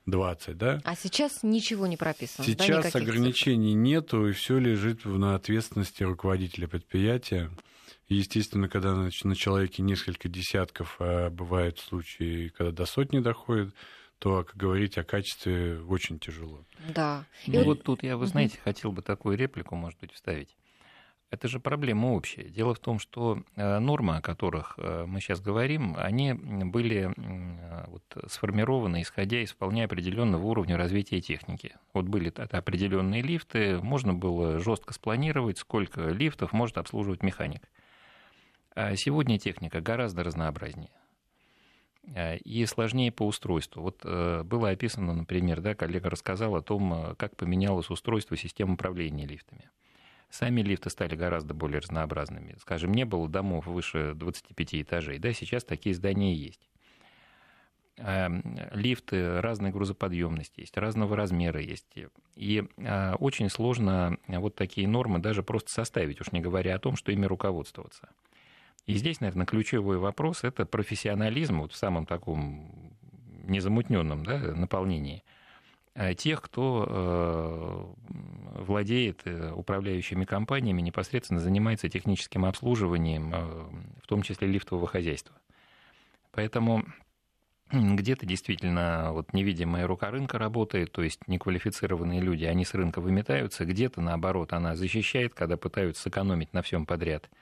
20, да? А сейчас ничего не прописано. Сейчас да, ограничений цифр. нету, и все лежит на ответственности руководителя предприятия. Естественно, когда на, на человеке несколько десятков, а бывают случаи, когда до сотни доходит, то как говорить о качестве очень тяжело. Да. Ну и вот тут я, вы знаете, хотел бы такую реплику, может быть, вставить. Это же проблема общая. Дело в том, что э, нормы, о которых э, мы сейчас говорим, они были э, вот сформированы, исходя из вполне определенного уровня развития техники. Вот были определенные лифты, можно было жестко спланировать, сколько лифтов может обслуживать механик. А сегодня техника гораздо разнообразнее и сложнее по устройству. Вот было описано, например, да, коллега рассказал о том, как поменялось устройство системы управления лифтами. Сами лифты стали гораздо более разнообразными. Скажем, не было домов выше 25 этажей, да, сейчас такие здания есть. Эм, лифты разной грузоподъемности есть, разного размера есть. И а, очень сложно вот такие нормы даже просто составить, уж не говоря о том, что ими руководствоваться. И здесь, наверное, ключевой вопрос – это профессионализм вот в самом таком незамутненном да, наполнении – Э, тех, кто э, владеет э, управляющими компаниями, непосредственно занимается техническим обслуживанием, в том числе лифтового хозяйства. Поэтому где-то действительно вот невидимая рука рынка работает, то есть неквалифицированные люди, они с рынка выметаются, где-то наоборот она защищает, когда пытаются сэкономить на всем подряд –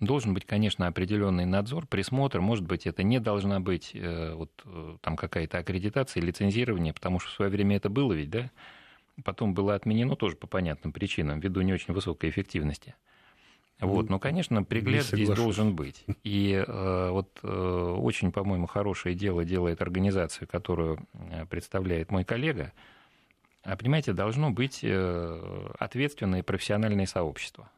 Должен быть, конечно, определенный надзор, присмотр. Может быть, это не должна быть э, вот, э, там какая-то аккредитация, лицензирование, потому что в свое время это было ведь, да? Потом было отменено тоже по понятным причинам, ввиду не очень высокой эффективности. Вот, но, конечно, пригляд здесь должен быть. И э, вот э, очень, по-моему, хорошее дело делает организация, которую э, представляет мой коллега. А понимаете, должно быть э, ответственное профессиональное сообщество.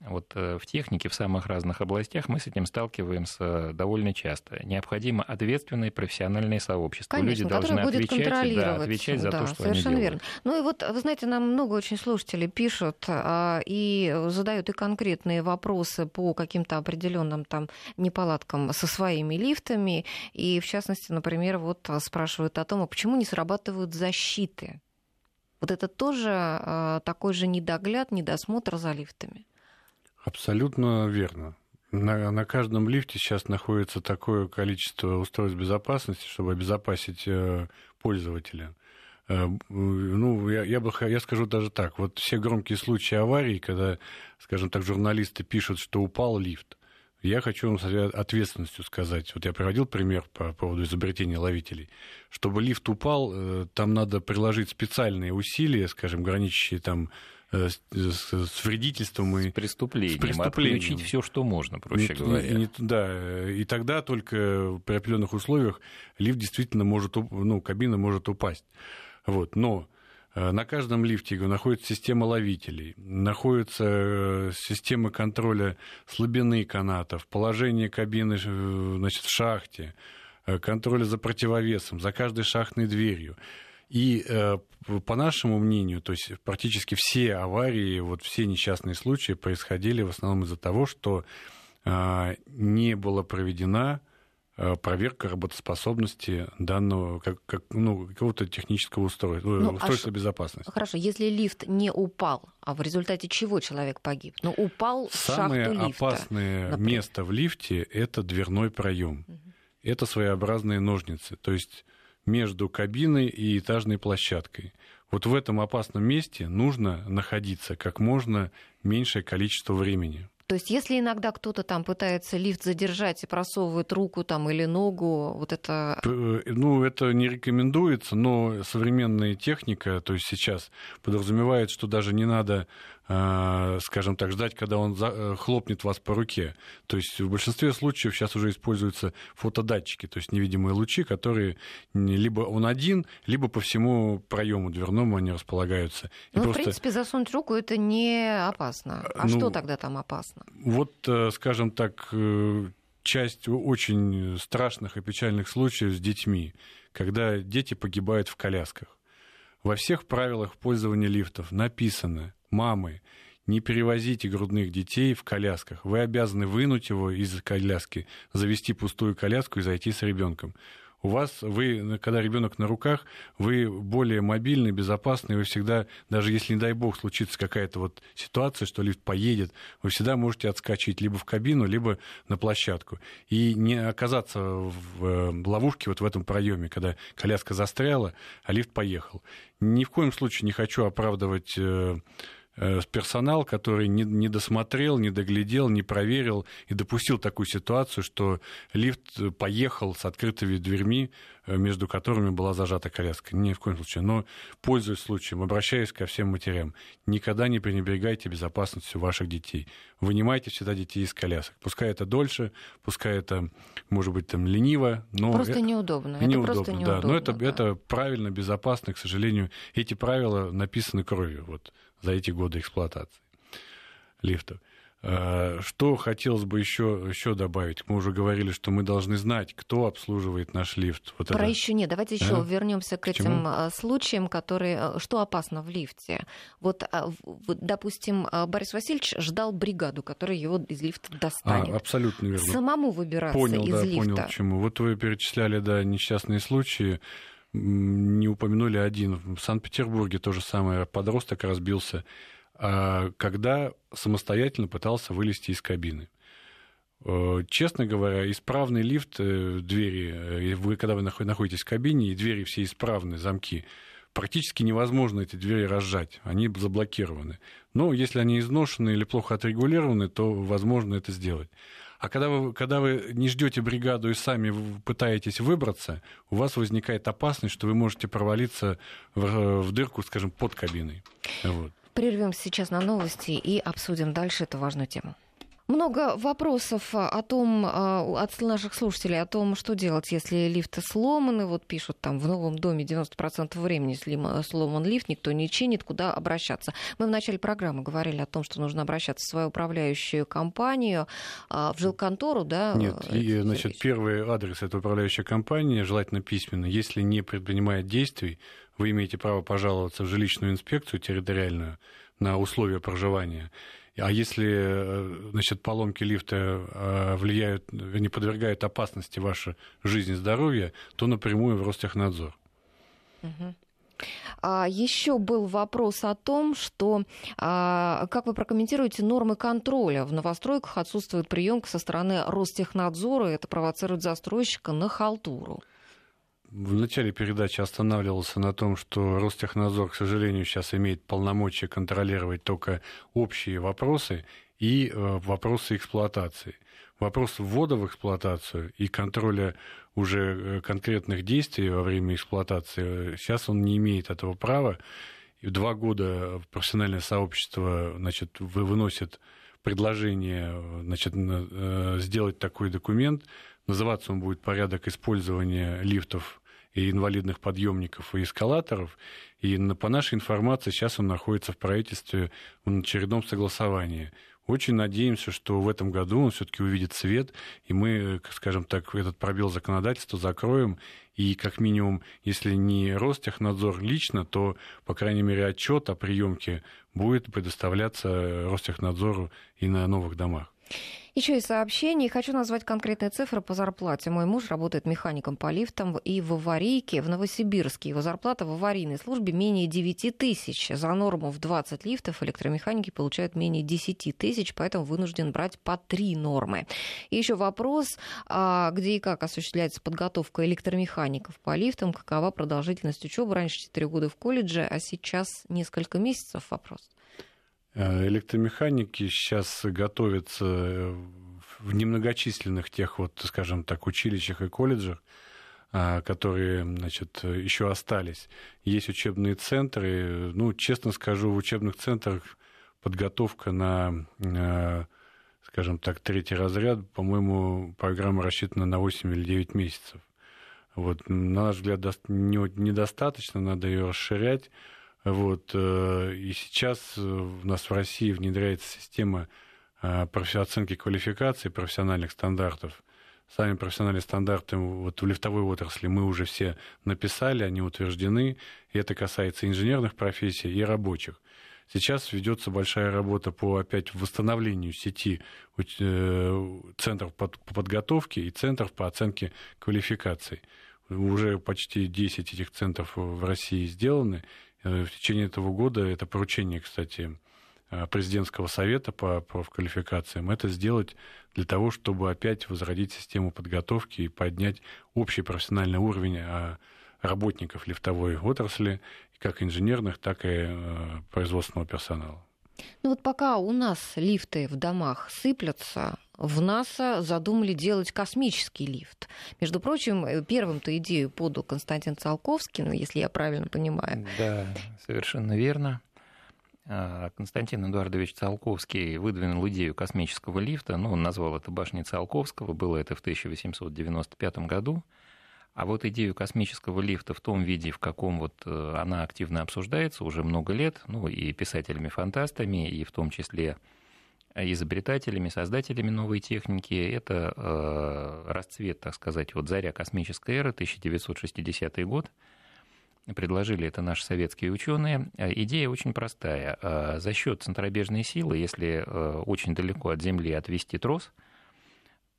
Вот э, в технике в самых разных областях мы с этим сталкиваемся довольно часто. Необходимо ответственное профессиональное сообщество. Конечно, Люди должны отвечать, да, отвечать за да, то, что совершенно они верно. делают. Ну и вот, вы знаете, нам много очень слушателей пишут а, и задают и конкретные вопросы по каким-то определенным там неполадкам со своими лифтами. И в частности, например, вот спрашивают о том, а почему не срабатывают защиты? Вот это тоже а, такой же недогляд, недосмотр за лифтами. Абсолютно верно. На, на каждом лифте сейчас находится такое количество устройств безопасности, чтобы обезопасить э, пользователя. Э, ну, я, я, бы, я скажу даже так. Вот все громкие случаи аварий, когда, скажем так, журналисты пишут, что упал лифт, я хочу вам с ответственностью сказать. Вот я приводил пример по поводу изобретения ловителей. Чтобы лифт упал, э, там надо приложить специальные усилия, скажем, граничащие там Э, с, с вредительством и с преступлением, с преступлением. отключить все, что можно, проще не, говоря. Не, не, да, и тогда только при определенных условиях лифт действительно может, ну, кабина может упасть. Вот, но э, на каждом лифте находится система ловителей, находится э, система контроля слабины канатов, положение кабины значит, в шахте, контроля за противовесом, за каждой шахтной дверью. И э, по нашему мнению, то есть практически все аварии, вот все несчастные случаи происходили в основном из-за того, что э, не была проведена Э, проверка работоспособности данного как, как, ну, какого-то технического устройства, ну, устройства а безопасности. Хорошо, если лифт не упал, а в результате чего человек погиб? Ну, упал Самое в шахту лифта. Самое опасное например. место в лифте – это дверной проем. Угу. Это своеобразные ножницы, то есть между кабиной и этажной площадкой. Вот в этом опасном месте нужно находиться как можно меньшее количество времени. То есть, если иногда кто-то там пытается лифт задержать и просовывает руку там или ногу, вот это... Э, ну, это не рекомендуется, но современная техника, то есть сейчас подразумевает, что даже не надо скажем так, ждать, когда он э, хлопнет вас по руке. То есть в большинстве случаев сейчас уже используются фотодатчики, то есть невидимые лучи, которые либо он один, либо по всему проему дверному они располагаются. Ну, просто... в принципе, засунуть руку это не опасно. А ну, что тогда там опасно? Вот, э, скажем так, э, часть очень страшных и печальных случаев с детьми, когда дети погибают в колясках. Во всех правилах пользования лифтов написано, мамы, не перевозите грудных детей в колясках. Вы обязаны вынуть его из коляски, завести пустую коляску и зайти с ребенком. У вас, вы, когда ребенок на руках, вы более мобильны, безопасны, вы всегда, даже если, не дай бог, случится какая-то вот ситуация, что лифт поедет, вы всегда можете отскочить либо в кабину, либо на площадку. И не оказаться в э, ловушке вот в этом проеме, когда коляска застряла, а лифт поехал. Ни в коем случае не хочу оправдывать Э, персонал, который не, не досмотрел, не доглядел, не проверил и допустил такую ситуацию, что лифт поехал с открытыми дверьми, э, между которыми была зажата коляска. Ни в коем случае. Но, пользуясь случаем, обращаясь ко всем матерям, никогда не пренебрегайте безопасностью ваших детей. Вынимайте всегда детей из колясок. Пускай это дольше, пускай это, может быть, там лениво, но... Просто это... неудобно. Это неудобно, просто неудобно, да. Но это, да. это правильно, безопасно. К сожалению, эти правила написаны кровью. Вот за эти годы эксплуатации лифтов. А, что хотелось бы еще, еще добавить? Мы уже говорили, что мы должны знать, кто обслуживает наш лифт. Вот Про это... еще нет. Давайте еще а? вернемся к, к этим чему? А, случаям, которые что опасно в лифте. Вот, допустим, Борис Васильевич ждал бригаду, которая его из лифта достанет. А, абсолютно верно. Самому выбираться понял, из да, лифта. Понял, почему. Вот вы перечисляли, да, несчастные случаи не упомянули один. В Санкт-Петербурге то же самое. Подросток разбился, а, когда самостоятельно пытался вылезти из кабины. Э, честно говоря, исправный лифт, э, двери, э, вы когда вы находитесь в кабине, и двери все исправны, замки, практически невозможно эти двери разжать, они заблокированы. Но если они изношены или плохо отрегулированы, то возможно это сделать. А когда вы, когда вы не ждете бригаду и сами пытаетесь выбраться, у вас возникает опасность, что вы можете провалиться в, в дырку, скажем, под кабиной. Вот. Прервемся сейчас на новости и обсудим дальше эту важную тему. Много вопросов о том, а, от наших слушателей о том, что делать, если лифты сломаны. Вот пишут там, в новом доме 90% времени сломан лифт, никто не чинит, куда обращаться. Мы в начале программы говорили о том, что нужно обращаться в свою управляющую компанию, а, в жилконтору, да? Нет, и, значит, первый адрес этой управляющей компании, желательно письменно, если не предпринимает действий, вы имеете право пожаловаться в жилищную инспекцию территориальную на условия проживания. А если э, значит, поломки лифта э, влияют, не подвергают опасности вашей жизни и здоровья, то напрямую в Ростехнадзор. А, еще был вопрос о том, что а, как вы прокомментируете нормы контроля? В новостройках отсутствует приемка со стороны Ростехнадзора, это провоцирует застройщика на халтуру в начале передачи останавливался на том, что Ростехнадзор, к сожалению, сейчас имеет полномочия контролировать только общие вопросы и э, вопросы эксплуатации. Вопрос ввода в эксплуатацию и контроля уже э, конкретных действий во время эксплуатации, сейчас он не имеет этого права. И два года профессиональное сообщество значит, выносит предложение значит, э, сделать такой документ, Называться он будет «Порядок использования лифтов и инвалидных подъемников и эскалаторов. И по нашей информации сейчас он находится в правительстве в очередном согласовании. Очень надеемся, что в этом году он все-таки увидит свет, и мы, скажем так, этот пробел законодательства закроем, и как минимум, если не Ростехнадзор лично, то, по крайней мере, отчет о приемке будет предоставляться Ростехнадзору и на новых домах. Еще и сообщение. Хочу назвать конкретные цифры по зарплате. Мой муж работает механиком по лифтам и в аварийке в Новосибирске. Его зарплата в аварийной службе менее 9 тысяч. За норму в 20 лифтов электромеханики получают менее 10 тысяч, поэтому вынужден брать по 3 нормы. И еще вопрос, а где и как осуществляется подготовка электромехаников по лифтам, какова продолжительность учебы. Раньше 4 года в колледже, а сейчас несколько месяцев. Вопрос. Э, электромеханики сейчас готовятся в немногочисленных тех вот, скажем так, училищах и колледжах, а, которые, значит, еще остались. Есть учебные центры. Ну, честно скажу, в учебных центрах подготовка на, э, скажем так, третий разряд, по-моему, программа рассчитана на 8 или 9 месяцев. Вот, на наш взгляд, недостаточно, надо ее расширять. Вот, э, и сейчас у нас в России внедряется система э, оценки квалификации профессиональных стандартов. Сами профессиональные стандарты вот в лифтовой отрасли мы уже все написали, они утверждены. И это касается инженерных профессий и рабочих. Сейчас ведется большая работа по опять восстановлению сети э, центров по подготовке и центров по оценке квалификаций. Уже почти 10 этих центров в России сделаны, Э, в течение этого года, это поручение, кстати, э, президентского совета по профквалификациям, это сделать для того, чтобы опять возродить систему подготовки и поднять общий профессиональный уровень а, работников лифтовой отрасли, как инженерных, так и э, производственного персонала. Ну вот пока у нас лифты в домах сыплются, в НАСА задумали делать космический лифт. Между прочим, э, первым-то идею подал Константин Циолковский, ну, если я правильно понимаю. Да, совершенно верно. А, Константин Эдуардович Циолковский выдвинул идею космического лифта, ну, он назвал это башней Циолковского, было это в 1895 году. А вот идею космического лифта в том виде, в каком вот э, она активно обсуждается уже много лет, ну и писателями-фантастами, и в том числе изобретателями, создателями новой техники. Это э, расцвет, так сказать, вот заря космической эры, 1960 год. Предложили это наши советские ученые. Идея очень простая. Э, за счет центробежной силы, если очень далеко от Земли отвести трос –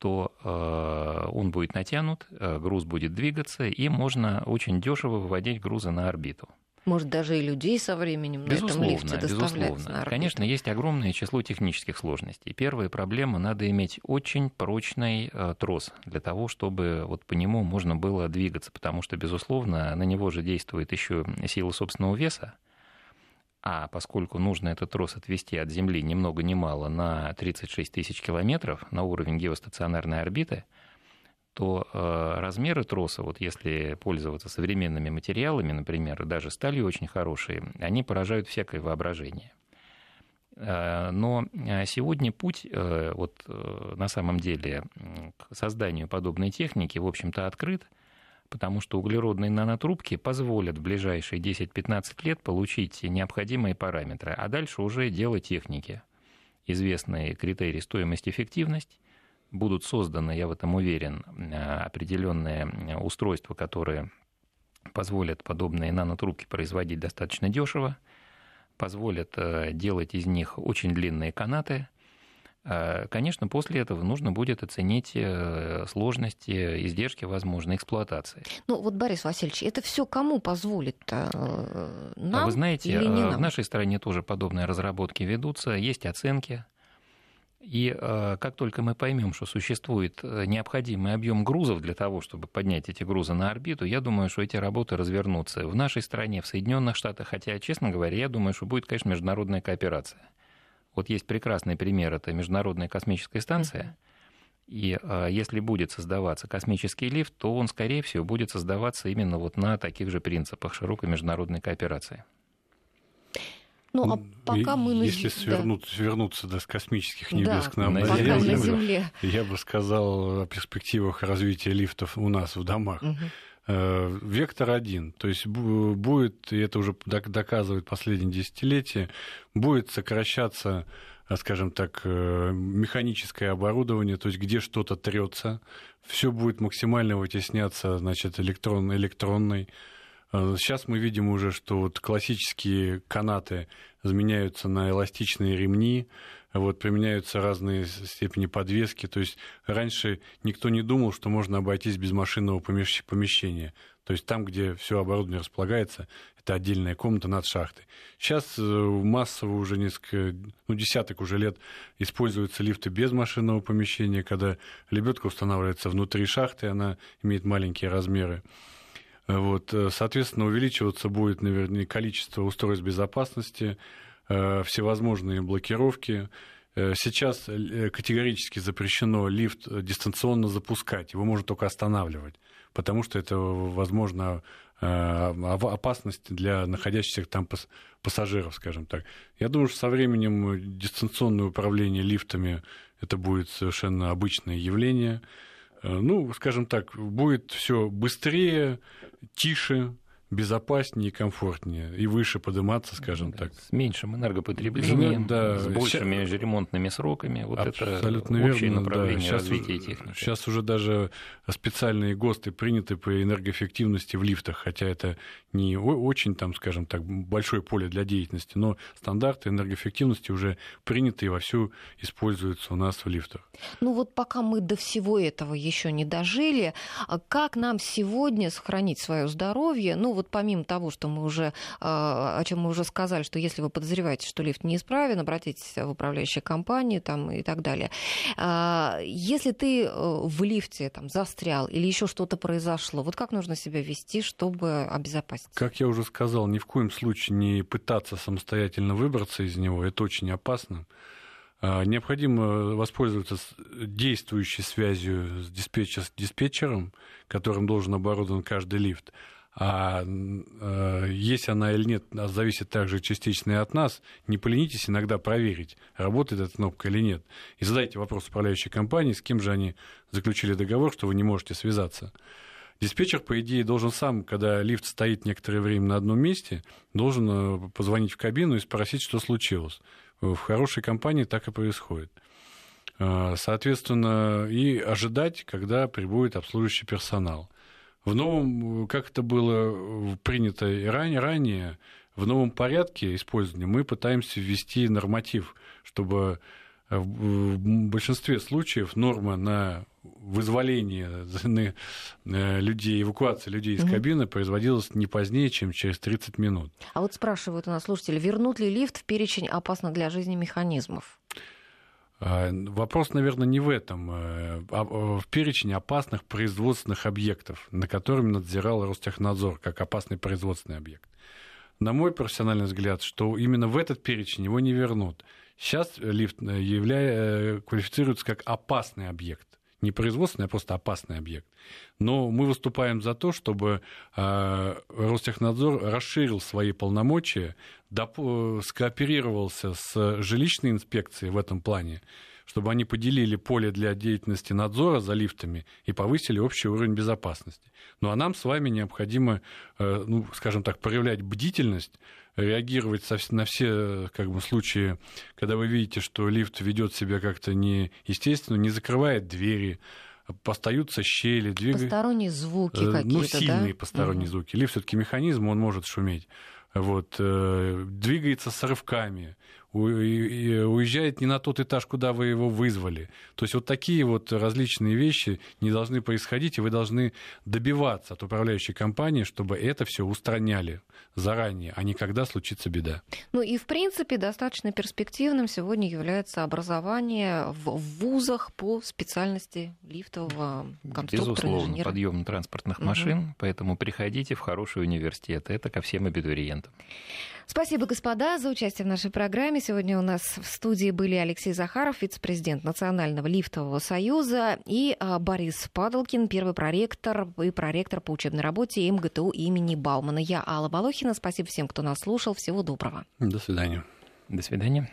то э, он будет натянут, э, груз будет двигаться, и можно очень дешево выводить грузы на орбиту. Может, даже и людей со временем безусловно, на этом лифте безусловно. на Конечно, есть огромное число технических сложностей. Первая проблема – надо иметь очень прочный э, трос для того, чтобы вот по нему можно было двигаться, потому что, безусловно, на него же действует еще сила собственного веса, а поскольку нужно этот трос отвести от Земли ни много ни мало на 36 тысяч километров на уровень геостационарной орбиты, то э, размеры троса, вот если пользоваться современными материалами, например, даже сталью очень хорошие, они поражают всякое воображение. Э, но э, сегодня путь вот, на самом деле к созданию подобной техники, в общем-то, открыт – потому что углеродные нанотрубки позволят в ближайшие 10-15 лет получить необходимые параметры, а дальше уже дело техники. Известные критерии стоимость-эффективность, будут созданы, я в этом уверен, определенные устройства, которые позволят подобные нанотрубки производить достаточно дешево, позволят э, делать из них очень длинные канаты – Э, конечно, после этого нужно будет оценить э, сложности, издержки возможной эксплуатации. Ну вот, Борис Васильевич, это все кому позволит? Э, нам а Вы знаете, или не нам? в нашей стране тоже подобные разработки ведутся, есть оценки. И как только мы поймем, что существует необходимый объем грузов для того, чтобы поднять эти грузы на орбиту, я думаю, что эти работы развернутся в нашей стране, в Соединенных Штатах, хотя, честно говоря, я думаю, что будет, конечно, международная кооперация. Вот есть прекрасный пример, это Международная космическая станция. И э, если будет создаваться космический лифт, то он, скорее всего, будет создаваться именно вот на таких же принципах широкой международной кооперации. Ну, а пока мы на Если свернуться, да. вернуться да, с космических небес да, к нам на, землю, на Земле, я бы сказал о перспективах развития лифтов у нас в домах. Угу. Э, вектор один, то есть будет, и это уже доказывает последние десятилетия, будет сокращаться э, скажем так, э, механическое оборудование, то есть где что-то трется, все будет максимально вытесняться, значит, электрон, электронной. Сейчас мы видим уже, что вот классические канаты заменяются на эластичные ремни, вот, применяются разные степени подвески. То есть раньше никто не думал, что можно обойтись без машинного помещения. То есть там, где все оборудование располагается, это отдельная комната над шахтой. Сейчас э, массово уже несколько, ну, десяток уже лет используются лифты без машинного помещения, когда лебедка устанавливается внутри шахты, она имеет маленькие размеры. Вот, э, соответственно, увеличиваться будет, наверное, количество устройств безопасности, э, всевозможные блокировки. Сейчас категорически запрещено лифт дистанционно запускать, его можно только останавливать, потому что это, возможно, Э, опасность для находящихся там пассажиров, скажем так. Я думаю, что со временем дистанционное управление лифтами это будет совершенно обычное явление. Э, ну, скажем так, будет все быстрее, тише, безопаснее и комфортнее, и выше подниматься, скажем да, так. С меньшим энергопотреблением, да, с большими сейчас... ремонтными сроками. Вот Абсолютно это общее верно, направление да. сейчас, развития техники. Сейчас уже даже специальные ГОСТы приняты по энергоэффективности в лифтах, хотя это не очень, там, скажем так, большое поле для деятельности, но стандарты энергоэффективности уже приняты и вовсю используются у нас в лифтах. Ну вот пока мы до всего этого еще не дожили, а как нам сегодня сохранить свое здоровье? Ну вот помимо того, что мы уже, а, о чем мы уже сказали, что если вы подозреваете, что лифт неисправен, обратитесь в управляющие компании там, и так далее. А, если ты э, в лифте там, застрял или еще что-то произошло, вот как нужно себя вести, чтобы обезопасить? Как я уже сказал, ни в коем случае не пытаться самостоятельно выбраться из него, это очень опасно. А, необходимо воспользоваться действующей связью с диспетчером, которым должен оборудован каждый лифт. А э, есть она или нет, зависит также частично и от нас. Не поленитесь иногда проверить, работает эта кнопка или нет. И задайте вопрос управляющей компании, с кем же они заключили договор, что вы не можете связаться. Диспетчер, по идее, должен сам, когда лифт стоит некоторое время на одном месте, должен э, позвонить в кабину и спросить, что случилось. В хорошей компании так и происходит. Э, соответственно, и ожидать, когда прибудет обслуживающий персонал. В новом, как это было принято и ранее, ранее, в новом порядке использования мы пытаемся ввести норматив, чтобы в большинстве случаев норма на вызволение э, людей, эвакуация людей из кабины производилась не позднее, чем через 30 минут. А вот спрашивают у нас слушатели, вернут ли лифт в перечень опасных для жизни механизмов? А, вопрос, наверное, не в этом. Э, а в перечне опасных производственных объектов, на которыми надзирал Ростехнадзор как опасный производственный объект. На мой профессиональный взгляд, что именно в этот перечень его не вернут. Сейчас лифт э, являя, э, квалифицируется как опасный объект не производственный, а просто опасный объект. Но мы выступаем за то, чтобы э, Ростехнадзор расширил свои полномочия, скооперировался с жилищной инспекцией в этом плане, чтобы они поделили поле для деятельности надзора за лифтами и повысили общий уровень безопасности. Ну а нам с вами необходимо, э, ну, скажем так, проявлять бдительность, реагировать на все как бы, случаи, когда вы видите, что лифт ведет себя как-то неестественно, не закрывает двери, остаются щели, двигаются. Посторонние звуки э, какие-то, Ну, сильные да? посторонние угу. звуки. Лифт все таки механизм, он может шуметь. Вот, э, двигается с рывками уезжает не на тот этаж, куда вы его вызвали. То есть вот такие вот различные вещи не должны происходить, и вы должны добиваться от управляющей компании, чтобы это все устраняли заранее, а не когда случится беда. Ну и в принципе достаточно перспективным сегодня является образование в вузах по специальности лифтового конструктора, Безусловно, подъем транспортных машин, угу. поэтому приходите в хороший университет. Это ко всем абитуриентам. Спасибо, господа, за участие в нашей программе. Сегодня у нас в студии были Алексей Захаров, вице-президент Национального лифтового союза, и а, Борис Падалкин, первый проректор и проректор по учебной работе МГТУ имени Баумана. Я Алла Волохина. Спасибо всем, кто нас слушал. Всего доброго. До свидания. До свидания.